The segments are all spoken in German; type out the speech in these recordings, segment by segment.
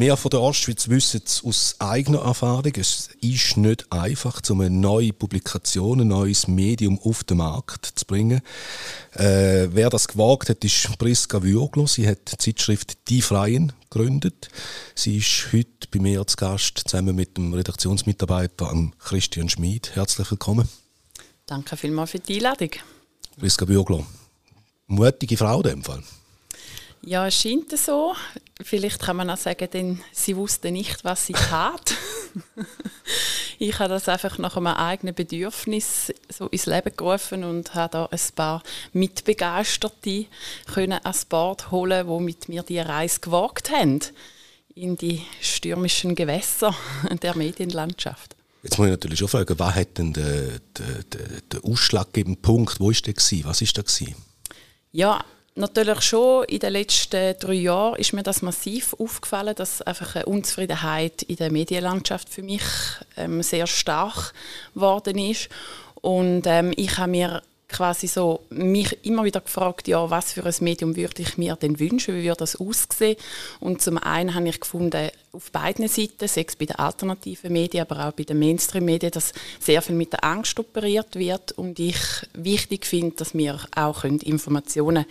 Wir von der Ostschweiz wissen es aus eigener Erfahrung, es ist nicht einfach, um eine neue Publikation, ein neues Medium auf den Markt zu bringen. Äh, wer das gewagt hat, ist Priska Würglo. Sie hat die Zeitschrift Die Freien gegründet. Sie ist heute bei mir zu Gast, zusammen mit dem Redaktionsmitarbeiter Christian Schmid. Herzlich willkommen. Danke vielmals für die Einladung. Priska Würglo. Mutige Frau in dem Fall. Ja, es scheint so. Vielleicht kann man auch sagen, denn sie wusste nicht, was sie tat. ich habe das einfach nach einem eigenen Bedürfnis so ins Leben gerufen und habe da ein paar Mitbegeisterte können ans Bord holen, die mit mir die Reise gewagt haben in die stürmischen Gewässer der Medienlandschaft. Jetzt muss ich natürlich schon fragen, was hat denn der, der, der, der ausschlaggebende Punkt, wo ist der? Was der gewesen? Ja, Natürlich schon in den letzten drei Jahren ist mir das massiv aufgefallen, dass einfach eine Unzufriedenheit in der Medienlandschaft für mich ähm, sehr stark geworden ist. Und ähm, ich habe mir quasi so mich immer wieder gefragt, ja, was für ein Medium würde ich mir denn wünschen, wie würde das aussehen? Und zum einen habe ich gefunden, auf beiden Seiten, sechs bei den alternativen Medien, aber auch bei den Mainstream-Medien, dass sehr viel mit der Angst operiert wird und ich wichtig finde, dass wir auch Informationen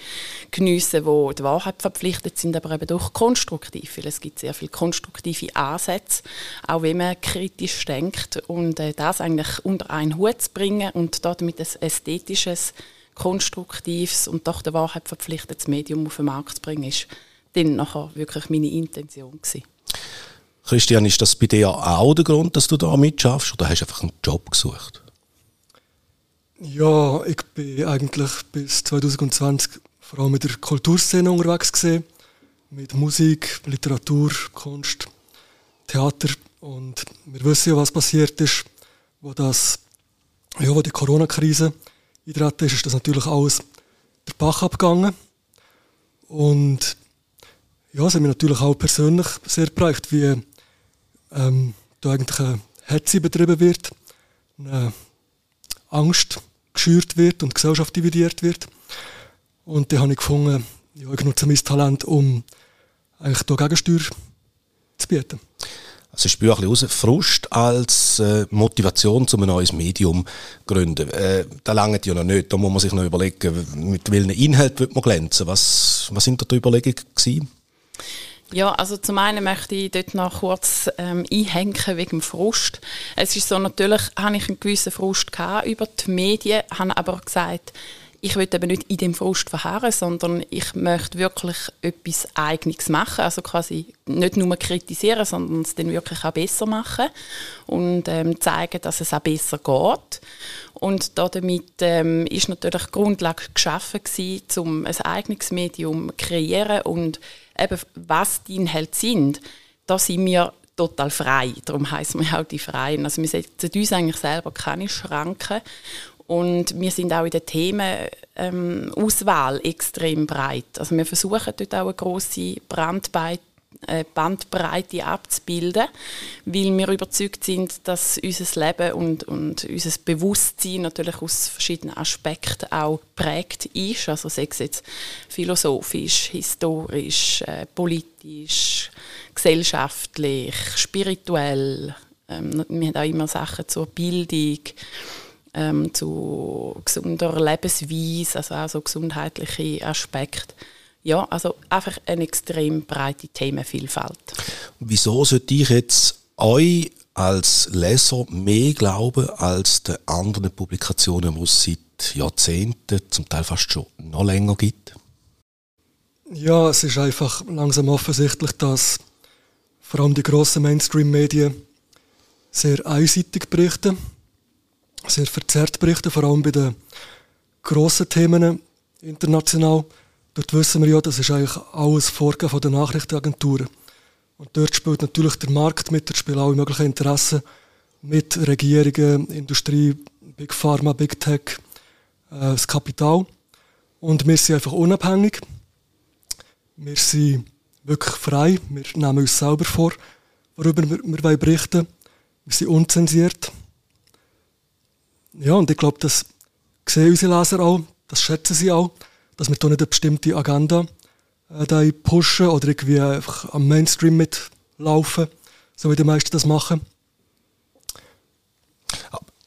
geniessen können, die der Wahrheit verpflichtet sind, aber eben doch konstruktiv, weil es gibt sehr viele konstruktive Ansätze, auch wenn man kritisch denkt und äh, das eigentlich unter einen Hut zu bringen und damit ein ästhetisches, konstruktives und doch der Wahrheit verpflichtetes Medium auf den Markt zu bringen, ist dann nachher wirklich meine Intention gewesen. Christian, ist das bei dir auch der Grund, dass du da mitschaffst oder hast du einfach einen Job gesucht? Ja, ich bin eigentlich bis 2020 vor allem mit der Kulturszene unterwegs gewesen, mit Musik, Literatur, Kunst, Theater und wir wissen ja, was passiert ist, wo das, ja, wo die Corona-Krise eingetreten ist, ist das natürlich alles der Bach abgegangen und ja, es hat mich natürlich auch persönlich sehr geprägt, wie ähm, da eigentlich eine Hetze betrieben wird, eine Angst geschürt wird und die Gesellschaft dividiert wird. Und dann habe ich gefunden, ja, ich nutze mein Talent, um eigentlich da Gegensteuer zu bieten. Also ich spüre ein bisschen Frust als äh, Motivation, um ein neues Medium zu gründen. Äh, da langt ja noch nicht. Da muss man sich noch überlegen, mit welchen Inhalt wird man glänzen. Was, was sind da die Überlegungen gewesen? Ja, also zum einen möchte ich dort noch kurz ähm, einhängen wegen dem Frust. Es ist so, natürlich habe ich einen gewissen Frust gehabt über die Medien, habe aber gesagt, ich will eben nicht in dem Frust verharren, sondern ich möchte wirklich etwas Eigenes machen. Also quasi nicht nur kritisieren, sondern es dann wirklich auch besser machen und ähm, zeigen, dass es auch besser geht. Und damit ähm, ist natürlich die Grundlage geschaffen um ein eigenes Medium zu kreieren und eben, was die Inhalte sind, da sind wir total frei. Darum heißen wir auch die Freien. Also wir setzen uns eigentlich selber keine Schranken. Und wir sind auch in der Themenauswahl ähm, extrem breit. Also wir versuchen dort auch eine grosse Brandweite äh, Bandbreite abzubilden, weil wir überzeugt sind, dass unser Leben und, und unser Bewusstsein natürlich aus verschiedenen Aspekten auch prägt ist. Also sei es jetzt philosophisch, historisch, äh, politisch, gesellschaftlich, spirituell. Ähm, wir haben auch immer Sachen zur Bildung, ähm, zu gesunder Lebensweise, also auch so gesundheitliche Aspekte ja, also einfach eine extrem breite Themenvielfalt. Wieso sollte ich jetzt euch als Leser mehr glauben als den anderen Publikationen, die es seit Jahrzehnten, zum Teil fast schon noch länger gibt? Ja, es ist einfach langsam offensichtlich, dass vor allem die grossen Mainstream-Medien sehr einseitig berichten, sehr verzerrt berichten, vor allem bei den grossen Themen international. Dort wissen wir ja, das ist eigentlich alles Vorgehen von der Nachrichtenagenturen. Und dort spielt natürlich der Markt mit, dort spielen alle möglichen Interessen mit, Regierungen, Industrie, Big Pharma, Big Tech, äh, das Kapital. Und wir sind einfach unabhängig. Wir sind wirklich frei. Wir nehmen uns selber vor, worüber wir, wir berichten wollen. Wir sind unzensiert. Ja, und ich glaube, das sehen unsere Leser auch, das schätzen sie auch, dass wir da nicht eine bestimmte Agenda äh, pushen oder irgendwie einfach am Mainstream mitlaufen, so wie die meisten das machen.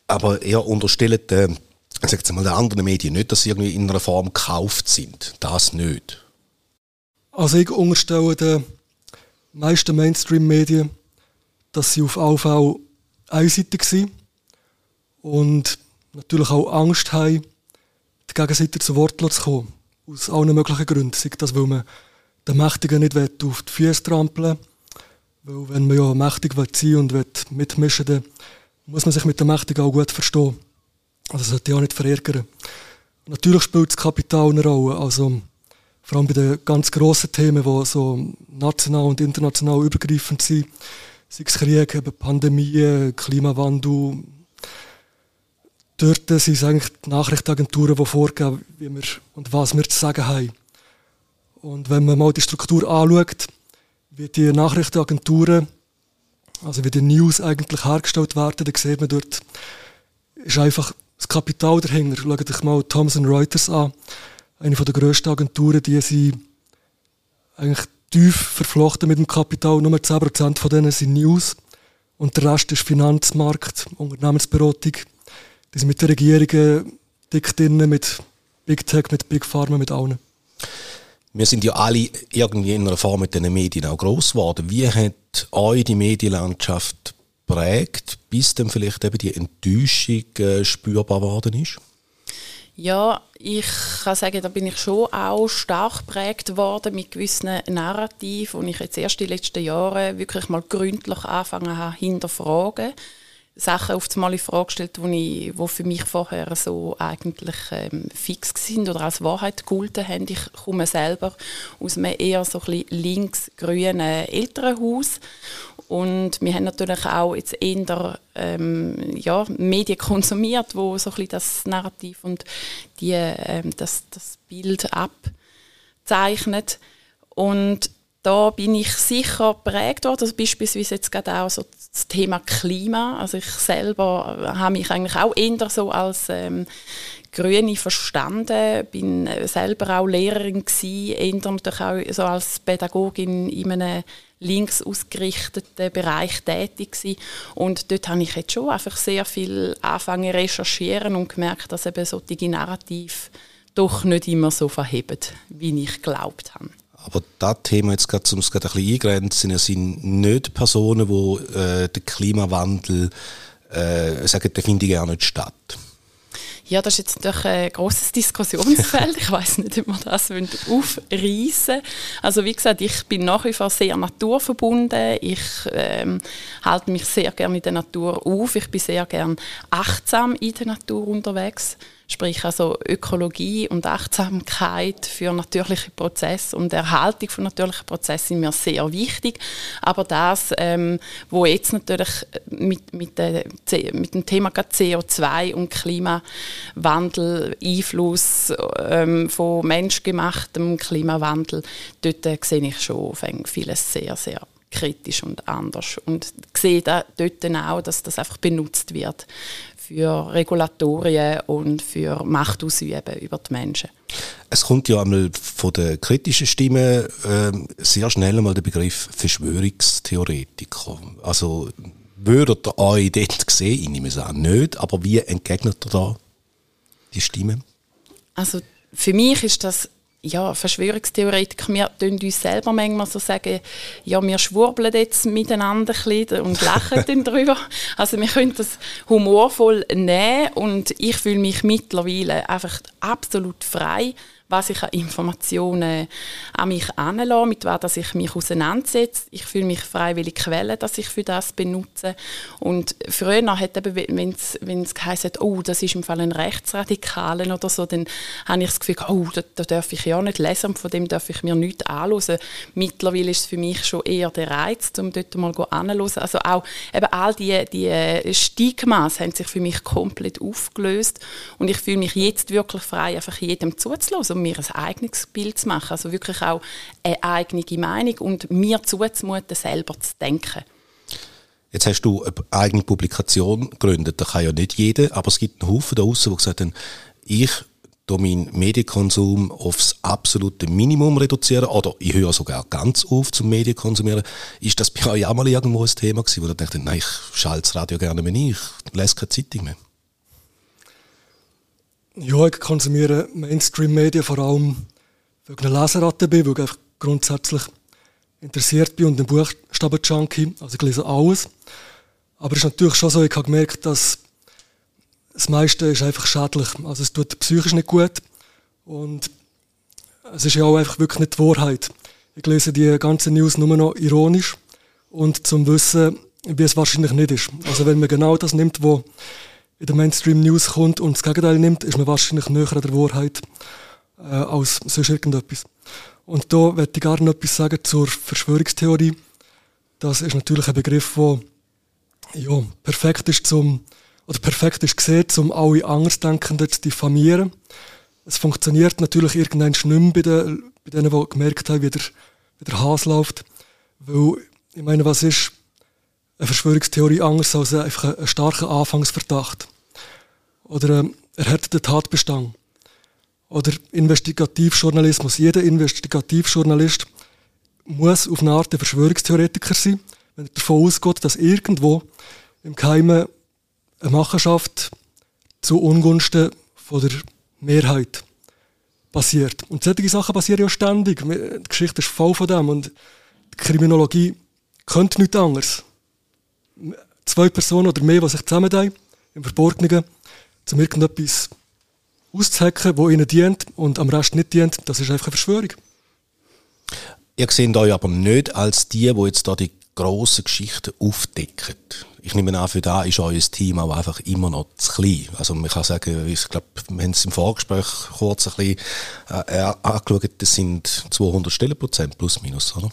Aber ihr unterstellt äh, sagt mal, den anderen Medien nicht, dass sie irgendwie in einer Form gekauft sind. Das nicht. Also ich unterstelle den meisten Mainstream-Medien, dass sie auf AV einseitig sind und natürlich auch Angst haben, die Gegenseite zu Wort zu kommen. Aus allen möglichen Gründen. Sei das, weil man den Mächtigen nicht auf die Füße trampeln will. Wenn man ja mächtig sein und mitmischen will, muss man sich mit den Mächtigen auch gut verstehen. Also das sollte ja nicht verärgern. Natürlich spielt das Kapital eine Rolle. Also vor allem bei den ganz grossen Themen, die so national und international übergreifend sind, sei es Krieg, Pandemie, Klimawandel, dort sind es eigentlich die Nachrichtenagenturen, die vorgeben, wie wir und was wir zu sagen haben. Und wenn man mal die Struktur anschaut, wie die Nachrichtenagenturen, also wie die News eigentlich hergestellt werden, dann sieht man dort, ist einfach das Kapital dahinter. Schaut euch mal Thomson Reuters an, eine der grössten Agenturen, die sind eigentlich tief verflochten mit dem Kapital. Nur 10% von denen sind News und der Rest ist Finanzmarkt, Unternehmensberatung. Die sind mit den Regierungen dick drin, mit Big Tech, mit Big Pharma, mit allen. Wir sind ja alle irgendwie in einer Form mit den Medien auch gross geworden. Wie hat euch die Medienlandschaft prägt, bis dann vielleicht eben die Enttäuschung äh, spürbar geworden ist? Ja, ich kann sagen, da bin ich schon auch stark geprägt worden mit gewissen Narrativen, und ich jetzt erst die letzten Jahre wirklich mal gründlich angefangen habe hinterfragen. Sachen auf einmal in Frage gestellt, die für mich vorher so eigentlich ähm, fix sind oder als Wahrheit gegolten haben. Ich komme selber aus einem eher so ein links-grünen Elternhaus und wir haben natürlich auch jetzt eher ähm, ja, Medien konsumiert, wo so ein das Narrativ und die, ähm, das, das Bild abzeichnet. Und da bin ich sicher geprägt worden, also beispielsweise jetzt gerade auch so das Thema Klima. Also ich selber habe mich eigentlich auch eher so als ähm, Grüne verstanden, bin selber auch Lehrerin gewesen, eher natürlich auch so als Pädagogin in einem links ausgerichteten Bereich tätig gewesen. und dort habe ich jetzt schon einfach sehr viel anfangen recherchieren und gemerkt, dass eben solche Narrative doch nicht immer so verheben, wie ich geglaubt habe. Aber das Thema, jetzt gerade, um es gerade ein bisschen eingrenzen, sind nicht Personen, die äh, den Klimawandel äh, sagen, der findet gar nicht statt. Ja, das ist jetzt natürlich ein grosses Diskussionsfeld. Ich weiß nicht, ob wir das aufreißen Also wie gesagt, ich bin nach wie vor sehr naturverbunden. Ich ähm, halte mich sehr gerne in der Natur auf. Ich bin sehr gerne achtsam in der Natur unterwegs. Sprich also Ökologie und Achtsamkeit für natürliche Prozesse und Erhaltung von natürlichen Prozessen sind mir sehr wichtig. Aber das, ähm, wo jetzt natürlich mit, mit, der, mit dem Thema CO2 und Klimawandel, Einfluss ähm, von menschgemachtem Klimawandel, dort äh, sehe ich schon vieles sehr, sehr kritisch und anders. Und sehe da, dort auch, dass das einfach benutzt wird für Regulatorien und für Machtausüben über die Menschen. Es kommt ja einmal von den kritischen Stimmen äh, sehr schnell einmal der Begriff Verschwörungstheoretiker. Also würdet ihr euch dort sehen? Ich nehme es an, nicht, aber wie entgegnet ihr da die Stimmen? Also für mich ist das ja, Verschwörungstheoretiker, wir tun uns selber manchmal so sagen, ja, wir schwurbeln jetzt miteinander ein bisschen und lachen dann drüber. Also wir können das humorvoll nehmen und ich fühle mich mittlerweile einfach absolut frei, was ich an Informationen an mich anlasse, mit was ich mich auseinandersetze. Ich fühle mich freiwillig Quellen, dass ich für das benutze. Und früher hat eben, wenn es geheißen hat, oh, das ist im Fall ein Rechtsradikalen oder so, dann habe ich das Gefühl, oh, da, da darf ich ja nicht lesen und von dem darf ich mir nichts anhören. Mittlerweile ist es für mich schon eher der Reiz, um dort mal anzuhören. Also auch eben all die, die Stigmas haben sich für mich komplett aufgelöst und ich fühle mich jetzt wirklich frei, einfach jedem mir ein eigenes Bild zu machen. Also wirklich auch eine eigene Meinung und mir zuzumuten, selber zu denken. Jetzt hast du eine eigene Publikation gegründet. Das kann ja nicht jeder, aber es gibt einen Haufen da draußen, die gesagt haben, ich meinen Medienkonsum aufs absolute Minimum reduzieren oder ich höre sogar ganz auf zum Medienkonsumieren. Ist das bei euch auch mal irgendwo ein Thema gewesen, wo ihr denkt, nein, ich schalte das Radio gerne mehr ein, ich lese keine Zeitung mehr? Ja, ich konsumiere Mainstream-Medien vor allem, weil ich eine Leseratte bin, weil ich einfach grundsätzlich interessiert bin und ein Buchstaben-Junkie, also ich lese alles. Aber es ist natürlich schon so, ich habe gemerkt, dass das meiste ist einfach schädlich. Also es tut psychisch nicht gut und es ist ja auch einfach wirklich nicht die Wahrheit. Ich lese die ganzen News nur noch ironisch und zum Wissen, wie es wahrscheinlich nicht ist. Also wenn man genau das nimmt, was in der Mainstream-News kommt und das Gegenteil nimmt, ist man wahrscheinlich näher an der Wahrheit äh, als sonst irgendetwas. Und da möchte ich gerne etwas sagen zur Verschwörungstheorie. Das ist natürlich ein Begriff, der ja, perfekt ist zum oder perfekt ist gesehen, um alle Andersdenkenden zu diffamieren. Es funktioniert natürlich irgendwann nicht mehr bei, den, bei denen, die gemerkt haben, wie der, wie der Hase läuft. Weil, ich meine, was ist eine Verschwörungstheorie anders als einfach ein, starker Anfangsverdacht? Oder erhärteter Tatbestand? Oder Investigativjournalismus. Jeder Investigativjournalist muss auf eine Art Verschwörungstheoretiker sein, wenn er davon ausgeht, dass irgendwo im Geheimen eine Machenschaft zu Ungunsten von der Mehrheit passiert. Und solche Sachen passieren ja ständig. Die Geschichte ist voll von dem und die Kriminologie könnte nichts anderes. Zwei Personen oder mehr, die sich zusammentun, im Verborgenen, um irgendetwas auszuhacken, das ihnen dient und am Rest nicht dient, das ist einfach eine Verschwörung. Ihr seht euch aber nicht als die, die jetzt da die grossen Geschichten aufdecken ich nehme an, für da ist euer Team auch einfach immer noch zu klein. Also man kann sagen, ich glaube, wir haben es im Vorgespräch kurz ein bisschen äh, angeschaut, das sind 200 Stellenprozent plus minus, oder?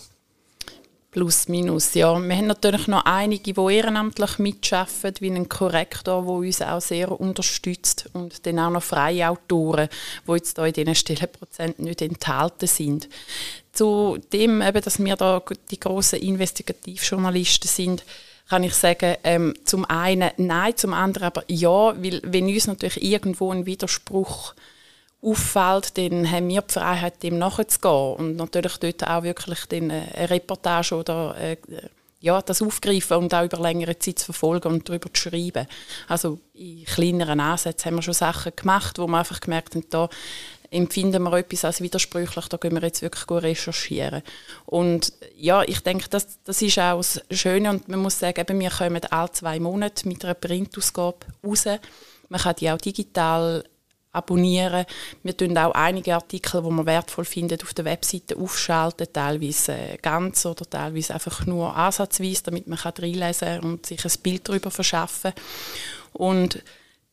Plus minus, ja. Wir haben natürlich noch einige, die ehrenamtlich mitarbeiten, wie ein Korrektor, der uns auch sehr unterstützt und dann auch noch freie Autoren, die jetzt hier in diesen Stellenprozenten nicht enthalten sind. Zu dem, eben, dass wir da die grossen Investigativjournalisten sind, kann ich sagen, ähm, zum einen nein, zum anderen aber ja, weil wenn uns natürlich irgendwo ein Widerspruch auffällt, dann haben wir die Freiheit, dem nachzugehen und natürlich dort auch wirklich äh, eine Reportage oder äh, ja, das aufgreifen und auch über längere Zeit zu verfolgen und darüber zu schreiben. Also in kleineren Ansätzen haben wir schon Sachen gemacht, wo wir einfach gemerkt haben, da empfinden wir etwas als widersprüchlich, da können wir jetzt wirklich gut recherchieren. Und ja, ich denke, das, das ist auch das Schöne und man muss sagen, eben, wir kommen alle zwei Monate mit einer Printausgabe raus. Man kann die auch digital abonnieren. Wir tun auch einige Artikel, die man wertvoll findet, auf der Webseite aufschalten, teilweise ganz oder teilweise einfach nur ansatzweise, damit man reinlesen kann und sich ein Bild darüber verschaffen Und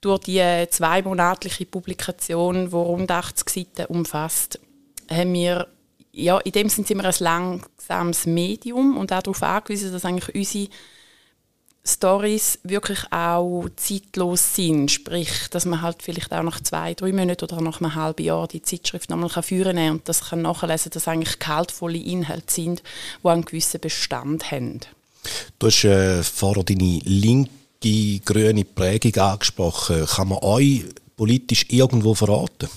durch die zweimonatliche Publikation, die rund 80 Seiten umfasst, haben wir ja, in dem sind wir ein langsames Medium und auch darauf angewiesen, dass eigentlich unsere Stories wirklich auch zeitlos sind. Sprich, dass man halt vielleicht auch nach zwei, drei Monaten oder nach einem halben Jahr die Zeitschrift nochmal führen kann und das kann nachlesen, dass eigentlich gehaltvolle Inhalte sind, die einen gewissen Bestand haben. Du hast äh, vorher deine linke grüne Prägung angesprochen. Kann man euch politisch irgendwo verraten?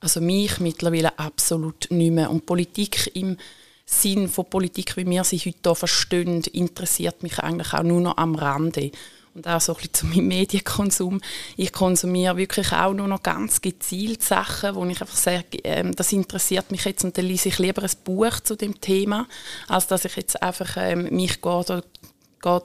Also mich mittlerweile absolut nicht mehr. Und Politik im Sinn von Politik, wie wir sie heute hier verstehen, interessiert mich eigentlich auch nur noch am Rande. Und auch so ein bisschen zu meinem Medienkonsum. Ich konsumiere wirklich auch nur noch ganz gezielt Sachen, wo ich einfach sage, äh, das interessiert mich jetzt und dann lese ich lieber ein Buch zu dem Thema, als dass ich jetzt einfach äh, mich gehe, gehe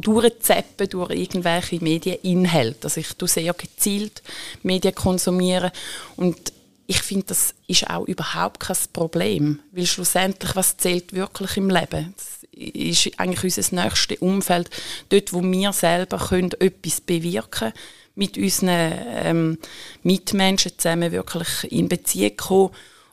durchzappen durch irgendwelche Medieninhalte. Also ich tue sehr gezielt Medien konsumieren und ich finde, das ist auch überhaupt kein Problem, weil schlussendlich, was zählt wirklich im Leben? Das ist eigentlich unser nächstes Umfeld, dort, wo wir selber können etwas bewirken können, mit unseren ähm, Mitmenschen zusammen wirklich in Beziehung kommen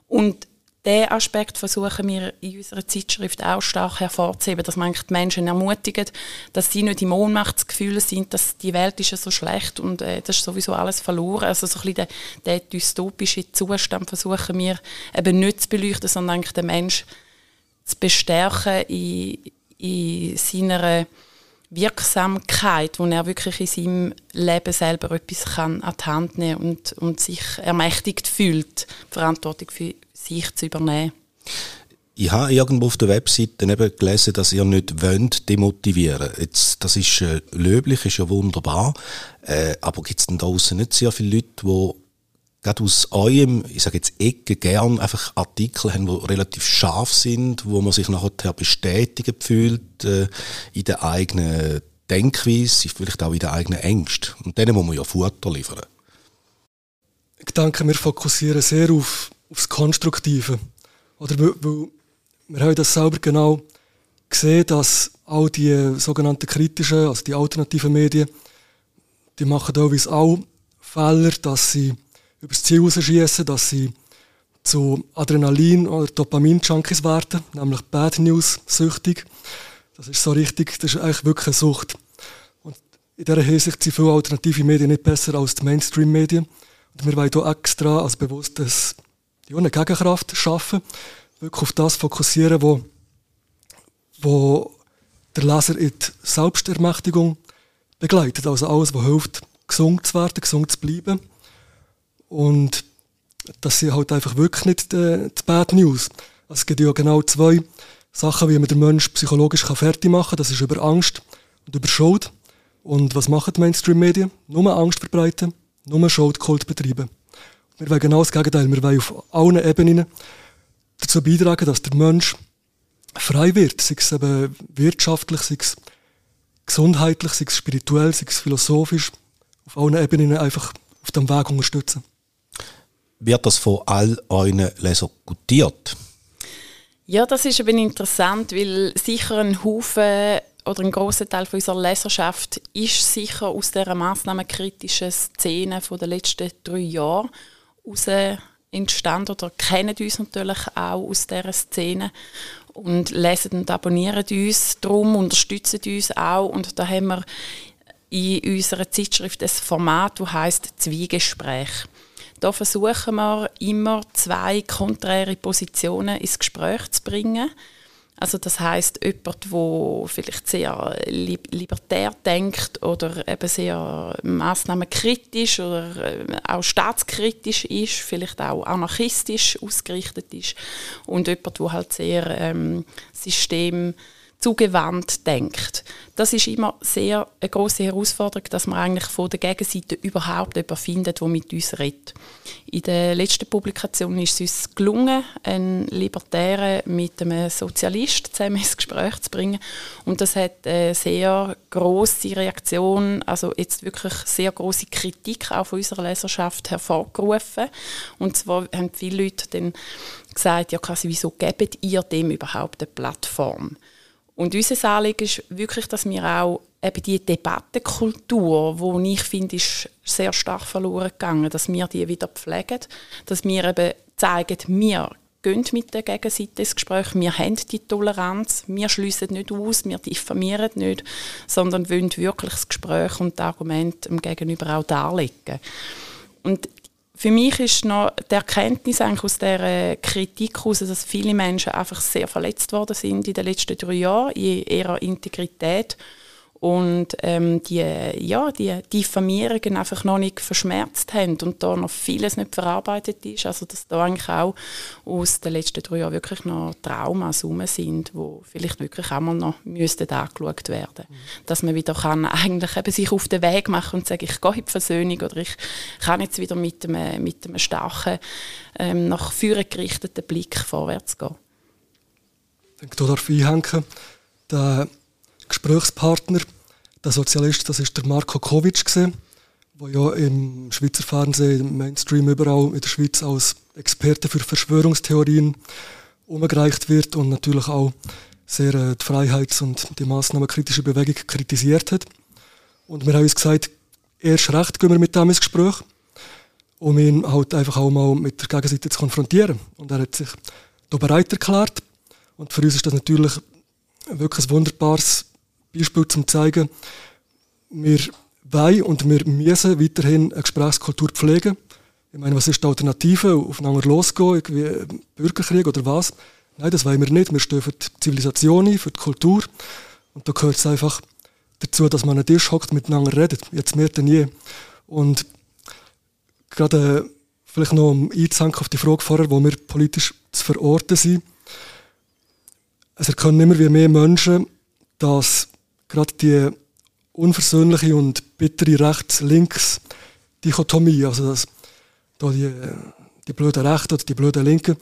und diesen Aspekt versuchen wir in unserer Zeitschrift auch stark hervorzuheben, dass man die Menschen ermutigen, dass sie nicht im Ohnmachtsgefühl sind, dass die Welt ist ja so schlecht und äh, das ist sowieso alles verloren. Also so ein bisschen den, den dystopischen Zustand versuchen wir eben nicht zu beleuchten, sondern den Menschen zu bestärken in, in seiner Wirksamkeit, wo er wirklich in seinem Leben selber etwas kann an die Hand nehmen und, und sich ermächtigt fühlt, Verantwortung für sich zu übernehmen. Ich habe irgendwo auf der Webseite eben gelesen, dass ihr nicht wollt demotivieren. Jetzt, das ist äh, löblich, ist ja wunderbar. Äh, aber gibt es denn da draußen nicht sehr viele Leute, die gerade aus eurem, ich sage jetzt Ecke, gern einfach Artikel haben, die relativ scharf sind, wo man sich nachher bestätigt fühlt äh, in der eigenen Denkweise, vielleicht auch in der eigenen Ängste. Und denen muss man ja Futter liefern. Ich denke, wir fokussieren sehr auf, aufs Konstruktive. Oder weil, weil wir haben das selber genau gesehen, dass all die sogenannten kritischen, also die alternativen Medien, die machen teilweise auch Fehler, dass sie übers Ziel rausschießen, dass sie zu Adrenalin- oder Dopamin-Junkies werden, nämlich Bad News-süchtig. Das ist so richtig, das ist eigentlich wirklich eine Sucht. Und in dieser Hinsicht sind viele alternative Medien nicht besser als die Mainstream-Medien. Und wir wollen hier extra als bewusst eine Gegenkraft schaffen, wirklich auf das fokussieren, wo, wo der Leser in die Selbstermächtigung begleitet. Also alles, was hilft, gesund zu werden, gesund zu bleiben. Und das sind halt einfach wirklich nicht die, die Bad News. Es gibt ja genau zwei Sachen, wie man den Menschen psychologisch fertig machen kann. Das ist über Angst und über Schuld. Und was machen die Mainstream-Medien? Nur Angst verbreiten, nur Schuldkult betreiben. Wir wollen genau das Gegenteil. Wir wollen auf allen Ebenen dazu beitragen, dass der Mensch frei wird, sei es eben wirtschaftlich, sei es gesundheitlich, sei es spirituell, sei es philosophisch, auf allen Ebenen einfach auf dem Weg unterstützen. Wird das von all euren Lesern gutiert? Ja, das ist eben interessant, weil sicher ein Haufen oder ein großer Teil von unserer Leserschaft ist sicher aus dieser massnahmenkritischen Szene von den letzten drei Jahren heraus entstanden oder kennen uns natürlich auch aus dieser Szene und lesen und abonnieren uns darum, unterstützen uns auch und da haben wir in unserer Zeitschrift ein Format, das heißt Zwiegespräch. Da versuchen wir immer zwei konträre Positionen ins Gespräch zu bringen. Also das heißt jemand, der vielleicht sehr libertär denkt oder eben sehr maßnahmenkritisch oder äh, auch staatskritisch ist, vielleicht auch anarchistisch ausgerichtet ist. Und jemand, der halt sehr ähm, system zugewandt denkt. Das ist immer sehr eine große Herausforderung, dass man eigentlich von der Gegenseite überhaupt jemanden findet, der mit uns redet. In der letzten Publikation ist es uns gelungen, einen Libertären mit einem Sozialist zusammen ins Gespräch zu bringen. Und das hat eine sehr große Reaktion, also jetzt wirklich sehr große Kritik auch von unserer Leserschaft hervorgerufen. Und zwar haben viele Leute dann gesagt, ja quasi, wieso gebt ihr dem überhaupt eine Plattform? Und unser Anliegen ist wirklich, dass wir auch eben die Debattenkultur, die ich finde, ist sehr stark verloren gegangen, dass wir die wieder pflegen, dass wir eben zeigen, wir gehen mit der Gegenseite ins Gespräch, wir haben die Toleranz, wir schließen nicht aus, wir diffamieren nicht, sondern wollen wirklich das Gespräch und das Argument dem Gegenüber auch darlegen. Und für mich ist noch die Erkenntnis eigentlich aus der Kritik heraus, dass viele Menschen einfach sehr verletzt worden sind in den letzten drei Jahren in ihrer Integrität und ähm, die, ja, die Diffamierungen einfach noch nicht verschmerzt haben und da noch vieles nicht verarbeitet ist. Also dass da eigentlich auch aus den letzten drei Jahren wirklich noch Traumas rum sind, wo vielleicht wirklich auch mal noch müssten angeschaut werden. Mhm. Dass man wieder kann eigentlich eben sich auf den Weg machen und sagen, ich gehe in die Versöhnung oder ich kann jetzt wieder mit einem, mit einem starken, ähm, nach vorne gerichteten Blick vorwärts gehen. Ich denke, da darf ich einhängen. Der Gesprächspartner der Sozialist, das ist der Marko Kovic der ja im Schweizer Fernsehen, im Mainstream überall in der Schweiz als Experte für Verschwörungstheorien umgereicht wird und natürlich auch sehr äh, die Freiheits- und die massnahmenkritische Bewegung kritisiert hat. Und wir haben uns gesagt, erst recht gehen wir mit dem ins Gespräch, um ihn halt einfach auch mal mit der Gegenseite zu konfrontieren. Und er hat sich da bereit erklärt. Und für uns ist das natürlich wirklich ein wunderbares Beispiel zum zeigen, wir wollen und wir müssen weiterhin eine Gesprächskultur pflegen. Ich meine, was ist die Alternative? Aufeinander losgehen, irgendwie Bürgerkrieg oder was? Nein, das wollen wir nicht. Wir stehen für die Zivilisation ein, für die Kultur. Und da gehört es einfach dazu, dass man an einen Tisch hockt, miteinander redet. Jetzt mehr denn je. Und gerade äh, vielleicht noch um einzuhängen auf die Frage vorher, wo wir politisch zu verorten sind. Es erkennen immer wie mehr Menschen, dass gerade die unversöhnliche und bittere Rechts-Links-Dichotomie, also dass da die, die blöden Rechten oder die blöden Linken,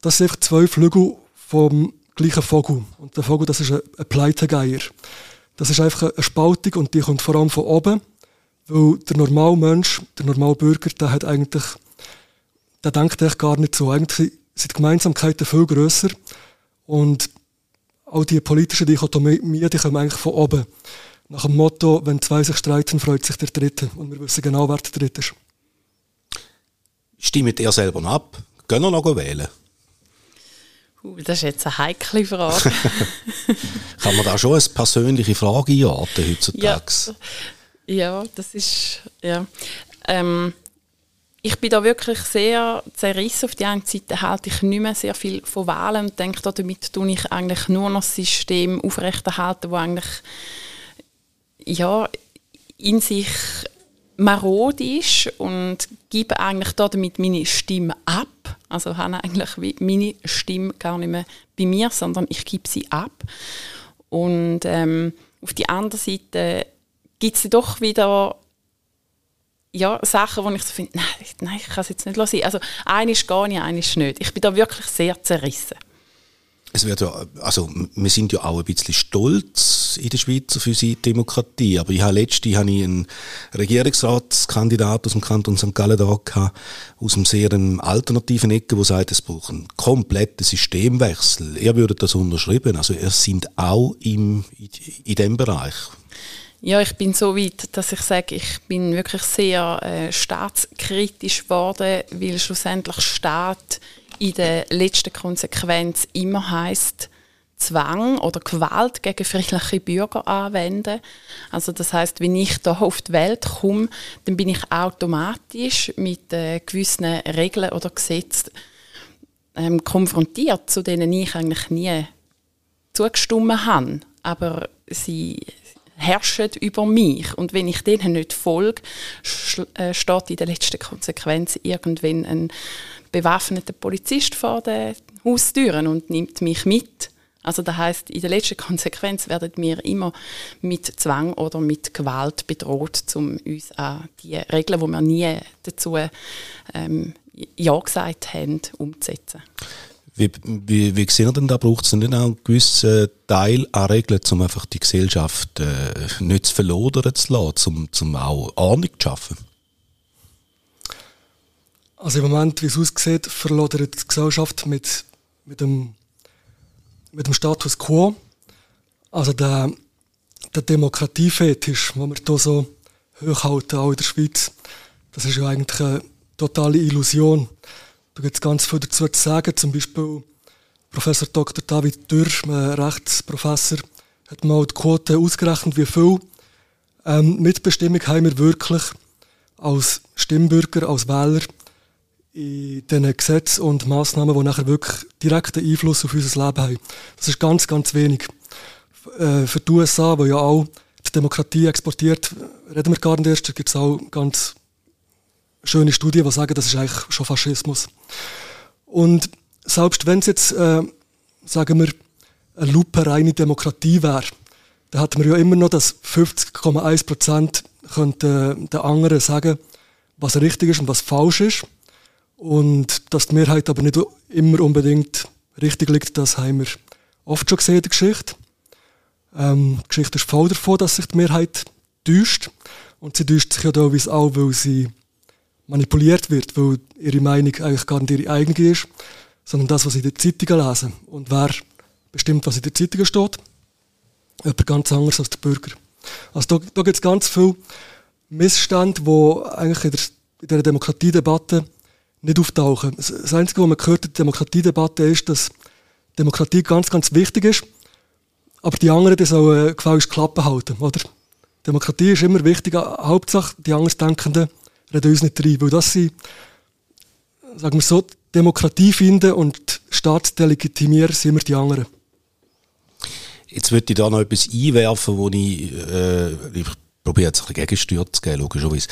das sind einfach zwei Flügel vom gleichen Vogel. Und der Vogel, das ist ein, ein Pleitegeier. Das ist einfach eine Spaltung und die kommt vor allem von oben, weil der normale Mensch, der normale Bürger, der hat eigentlich, der denkt echt gar nicht so. Eigentlich sind die Gemeinsamkeiten viel grösser und auch die politischen Dichotomien, die kommen eigentlich von oben. Nach dem Motto, wenn zwei sich streiten, freut sich der Dritte. Und wir wissen genau, wer der Dritte ist. Stimmt ihr selber ab? Gehen wir noch wählen? Uh, das ist jetzt eine heikle Frage. Kann man da schon eine persönliche Frage einordnen heutzutage? Ja, ja das ist, ja. Ähm, ich bin da wirklich sehr zerrissen. Auf die einen Seite halte ich nicht mehr sehr viel von Wahlen und denke, damit tue ich eigentlich nur noch das System aufrechterhalten, wo eigentlich ja, in sich marod ist und gebe eigentlich damit meine Stimme ab. Also habe eigentlich meine Stimme gar nicht mehr bei mir, sondern ich gebe sie ab. Und ähm, auf die andere Seite gibt es doch wieder ja, Sachen, wo ich so finde, nein, nein, ich kann es jetzt nicht lassen. Also eines gar nicht, eines nicht. Ich bin da wirklich sehr zerrissen es wird ja, also wir sind ja auch ein bisschen stolz in der Schweiz auf unsere Demokratie, aber ich habe letztens habe ich einen Regierungsratskandidat aus dem Kanton St. Gallen da gehabt, aus einem sehr alternativen Ecke, der sagt, es braucht einen kompletten Systemwechsel. Er würde das unterschreiben, also er sind auch im, in diesem Bereich. Ja, ich bin so weit, dass ich sage, ich bin wirklich sehr äh, staatskritisch geworden, weil schlussendlich Staat in der letzten Konsequenz immer heißt Zwang oder Gewalt gegen friedliche Bürger anwenden. Also das heißt, wenn ich da auf die Welt komme, dann bin ich automatisch mit äh, gewissen Regeln oder Gesetzen ähm, konfrontiert, zu denen ich eigentlich nie zugestimmt habe. Aber sie herrschen über mich. Und wenn ich denen nicht folge, äh, steht in der letzten Konsequenz irgendwann ein bewaffneter Polizist vor den Haustüren und nimmt mich mit. Also das heißt, in der letzten Konsequenz werden wir immer mit Zwang oder mit Gewalt bedroht, um uns an die Regeln, die wir nie dazu ähm, ja gesagt haben, umzusetzen. Wie, wie, wie sehen denn da? Braucht es nicht auch einen gewissen Teil an Regeln, um einfach die Gesellschaft äh, nicht zu verlodern zu lassen, um, um auch Ordnung zu schaffen? Also im Moment, wie es aussieht, verlodert die Gesellschaft mit, mit, dem, mit dem Status quo. Also der, der Demokratiefetisch, den wir hier so hochhalten, auch in der Schweiz, das ist ja eigentlich eine totale Illusion. Da gibt es ganz viel dazu zu sagen. Zum Beispiel Professor Dr. David Dürr, ein Rechtsprofessor, hat mal die Quote ausgerechnet, wie viel ähm, Mitbestimmung haben wir wirklich als Stimmbürger, als Wähler in diesen Gesetzen und Massnahmen, die nachher wirklich direkten Einfluss auf unser Leben haben. Das ist ganz, ganz wenig. Äh, für die USA, die ja auch die Demokratie exportiert, reden wir gar nicht erst, da gibt es auch ganz schöne Studien, die sagen, das ist eigentlich schon Faschismus. Und selbst wenn es jetzt, äh, sagen wir, eine lupenreine Demokratie wäre, dann hätten wir ja immer noch, dass 50,1 Prozent könnten den anderen sagen, was richtig ist und was falsch ist. Und dass die Mehrheit aber nicht immer unbedingt richtig liegt, das haben wir oft schon gesehen in der Geschichte. Ähm, die Geschichte ist voll davon, dass sich die Mehrheit täuscht. Und sie täuscht sich ja teilweise auch, weil sie manipuliert wird, weil ihre Meinung eigentlich gar nicht ihre eigene ist, sondern das, was sie in den Zeitungen lesen. Und wer bestimmt, was in den Zeitungen steht? Jemand ganz anders als der Bürger. Also da, da gibt es ganz viele Missstände, die eigentlich in der, in der Demokratiedebatte nicht auftauchen. Das Einzige, was man gehört in der Demokratiedebatte ist, dass Demokratie ganz, ganz wichtig ist, aber die anderen die sollen äh, gefälligst Klappe halten, oder? Demokratie ist immer wichtig, Hauptsache die Andersdenkenden reden uns nicht rein, weil das sie, sagen wir so, Demokratie finden und Staatsdelegitimieren sind immer die anderen. Jetzt würde ich da noch etwas einwerfen, wo ich, äh, ich probiere jetzt ein bisschen Gegensteuer zu geben, logischerweise.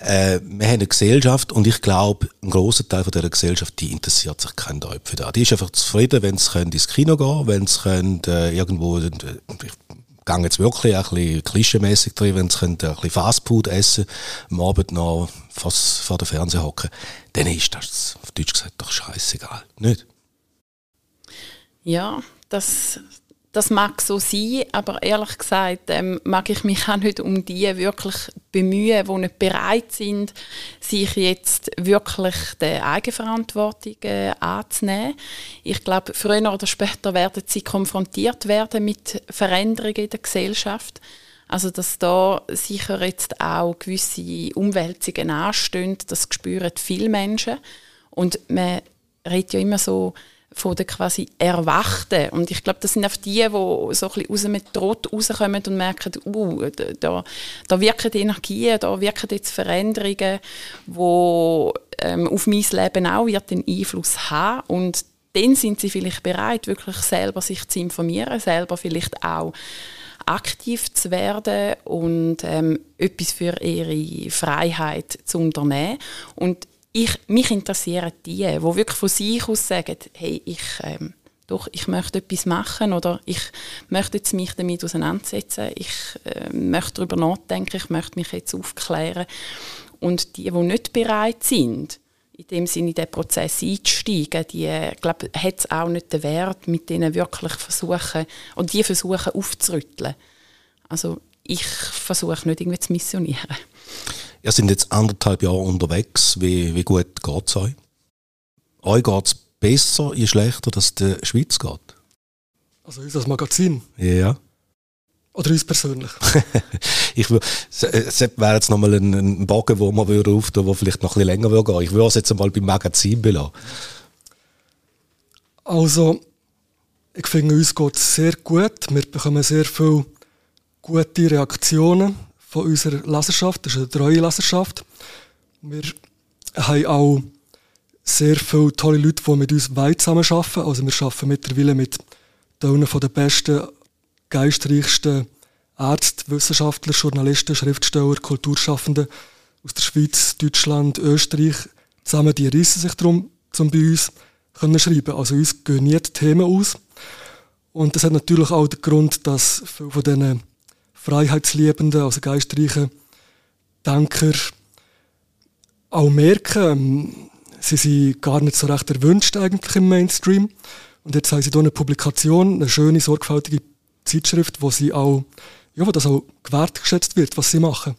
Äh, wir haben eine Gesellschaft und ich glaube, ein grosser Teil von dieser Gesellschaft, die interessiert sich kein Deut für das. Die ist einfach zufrieden, wenn sie ins Kino gehen können, wenn sie äh, irgendwo, äh, ich gehe jetzt wirklich ein bisschen klischeemässig drin, wenn sie ein bisschen Fastfood essen, am Abend noch fast vor dem Fernseher hocken, dann ist das, auf Deutsch gesagt, doch scheißegal, nicht? Ja, das, das mag so sein, aber ehrlich gesagt ähm, mag ich mich auch nicht um die wirklich bemühen, die nicht bereit sind, sich jetzt wirklich der Eigenverantwortung äh, anzunehmen. Ich glaube, früher oder später werden sie konfrontiert werden mit Veränderungen in der Gesellschaft. Also dass da sicher jetzt auch gewisse Umwälzungen anstehen, das spüren viele Menschen. Und man redet ja immer so, von den quasi Erwachten. Und ich glaube, das sind auch die, die so ein bisschen aus dem Trott rauskommen und merken, uh, da, da wirken die Energien, da wirken jetzt Veränderungen, die ähm, auf mein Leben auch wird einen Einfluss haben. Und dann sind sie vielleicht bereit, wirklich selber sich zu informieren, selber vielleicht auch aktiv zu werden und ähm, etwas für ihre Freiheit zu unternehmen. Und ich, mich interessieren die, die wirklich von sich aus sagen, hey, ich, ähm, doch, ich möchte etwas machen oder ich möchte jetzt mich damit auseinandersetzen, ich äh, möchte darüber nachdenken, ich möchte mich jetzt aufklären. Und die, die nicht bereit sind, in dem Sinne in den Prozess einzusteigen, die, glaube hat es auch nicht den Wert, mit denen wirklich versuchen, und die versuchen aufzurütteln. Also ich versuche nicht irgendwie zu missionieren. Ihr sind jetzt anderthalb Jahre unterwegs. Wie, wie gut geht es euch? Euch geht es besser, je schlechter, dass es der Schweiz geht? Also uns als Magazin? Ja. Oder uns persönlich? ich es wäre jetzt nochmal ein, ein Bogen, wo man würde auftun, wo vielleicht noch ein bisschen länger würde gehen. Ich würde es jetzt einmal beim Magazin belassen. Also, ich finde, uns geht es sehr gut. Wir bekommen sehr viele gute Reaktionen von unserer Leserschaft. Das ist eine treue Leserschaft. Wir haben auch sehr viele tolle Leute, die mit uns weit zusammenarbeiten. Also wir arbeiten mittlerweile mit einer der besten, geistreichsten Ärzte, Wissenschaftler, Journalisten, Schriftsteller, Kulturschaffenden aus der Schweiz, Deutschland, Österreich zusammen. Die reissen sich darum, um bei uns zu schreiben. Also uns gehen nie die Themen aus. Und das hat natürlich auch den Grund, dass viele von diesen freiheitsliebenden, also geistreichen Denker auch merken, ähm, sie sind gar nicht so recht erwünscht eigentlich im Mainstream. Und jetzt haben sie hier eine Publikation, eine schöne, sorgfältige Zeitschrift, wo sie auch, ja, wo das auch gewertgeschätzt wird, was sie machen.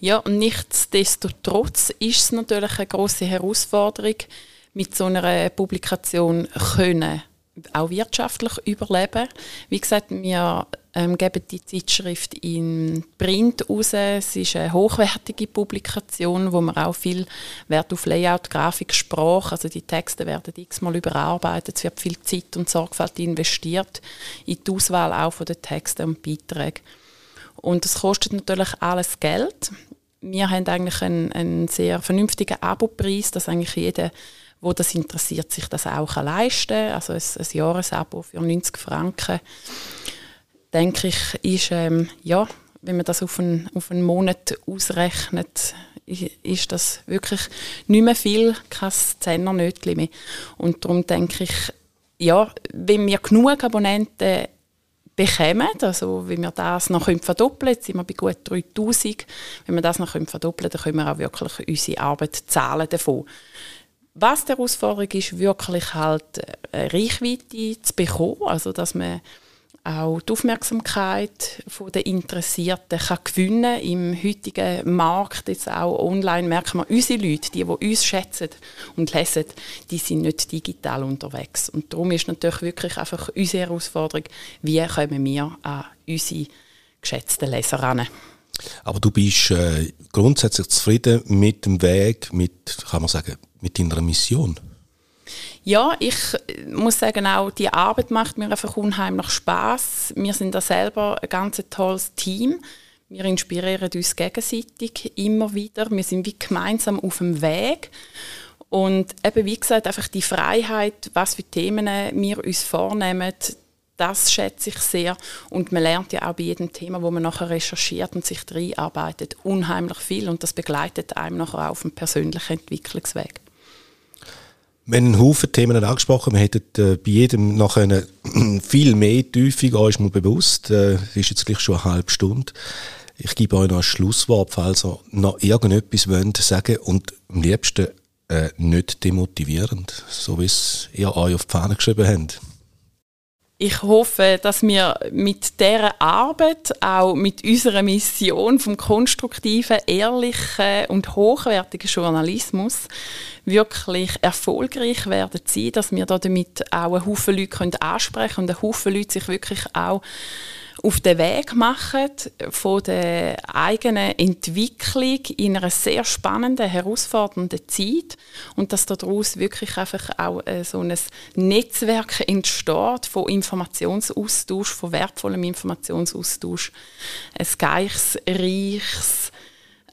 Ja, und nichtsdestotrotz ist es natürlich eine große Herausforderung, mit so einer Publikation können auch wirtschaftlich überleben. Wie gesagt, wir ähm, geben die Zeitschrift in Print raus. Es ist eine hochwertige Publikation, wo man auch viel Wert auf Layout, Grafik, Sprache, also die Texte werden x-mal überarbeitet. Es wird viel Zeit und Sorgfalt investiert in die Auswahl auch von den Texten und Beiträgen. Und das kostet natürlich alles Geld. Wir haben eigentlich einen, einen sehr vernünftigen Abopreis, dass eigentlich jeder wo das interessiert, sich das auch leisten kann. Also ein, ein Jahresabo für 90 Franken, denke ich, ist, ähm, ja, wenn man das auf einen, auf einen Monat ausrechnet, ist das wirklich nicht mehr viel, kein Zehnernötchen mehr. Und darum denke ich, ja, wenn wir genug Abonnenten bekommen, also wenn wir das noch verdoppeln jetzt sind wir bei gut 3000, wenn wir das noch verdoppeln dann können wir auch wirklich unsere Arbeit zahlen davon. Was die Herausforderung ist, wirklich halt äh, Reichweite zu bekommen, also dass man auch die Aufmerksamkeit der Interessierten kann gewinnen im heutigen Markt, jetzt auch online, merken wir, unsere Leute, die, die uns schätzen und lesen, die sind nicht digital unterwegs. Und darum ist natürlich wirklich einfach unsere Herausforderung, wie kommen wir an unsere geschätzten Leser ran. Aber du bist äh, grundsätzlich zufrieden mit dem Weg, mit, kann man sagen, mit deiner Mission? Ja, ich muss sagen, auch die Arbeit macht mir einfach unheimlich Spaß. Wir sind da selber ein ganz tolles Team. Wir inspirieren uns gegenseitig immer wieder. Wir sind wie gemeinsam auf dem Weg. Und eben, wie gesagt, einfach die Freiheit, was für Themen wir uns vornehmen, das schätze ich sehr. Und man lernt ja auch bei jedem Thema, wo man nachher recherchiert und sich reinarbeitet, unheimlich viel. Und das begleitet einem nachher auch auf dem persönlichen Entwicklungsweg. Wir haben einen Haufen Themen angesprochen. Wir hätten äh, bei jedem noch eine, viel mehr Tiefe gehen, ist mir bewusst. Äh, es ist jetzt gleich schon eine halbe Stunde. Ich gebe euch noch ein Schlusswort, falls ihr noch irgendetwas wollt sagen und am liebsten äh, nicht demotivierend, so wie es ihr euch auf die Fahne geschrieben habt. Ich hoffe, dass wir mit dieser Arbeit, auch mit unserer Mission vom konstruktiven, ehrlichen und hochwertigen Journalismus wirklich erfolgreich werden sein, dass wir damit auch einen Haufen Leute ansprechen können und einen Haufen Leute sich wirklich auch auf den Weg machen von der eigenen Entwicklung in einer sehr spannenden, herausfordernden Zeit und dass daraus wirklich einfach auch äh, so ein Netzwerk entsteht von Informationsaustausch, von wertvollem Informationsaustausch, ein geiches, reiches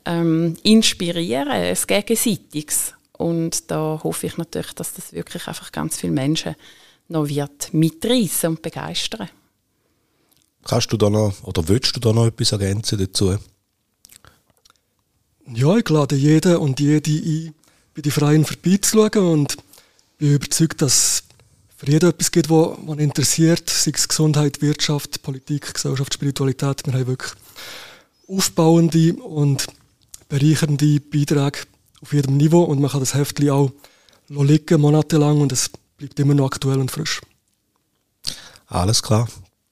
ähm, Inspirieren, ein gegenseitiges. Und da hoffe ich natürlich, dass das wirklich einfach ganz viele Menschen noch wird mitreißen und begeistern. Kannst du da noch, oder willst du da noch etwas ergänzen dazu? Ja, ich lade jeden und jede ein, bei den Freien vorbeizuschauen und bin überzeugt, dass für jeden etwas gibt, was man interessiert, sei es Gesundheit, Wirtschaft, Politik, Gesellschaft, Spiritualität. Wir haben wirklich aufbauende und bereichernde Beiträge auf jedem Niveau und man kann das Heftchen auch liegen, monatelang und es bleibt immer noch aktuell und frisch. Alles klar.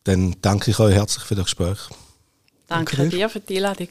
Dann danke ich euch herzlich für das Gespräch. Danke, danke dir für die Einladung.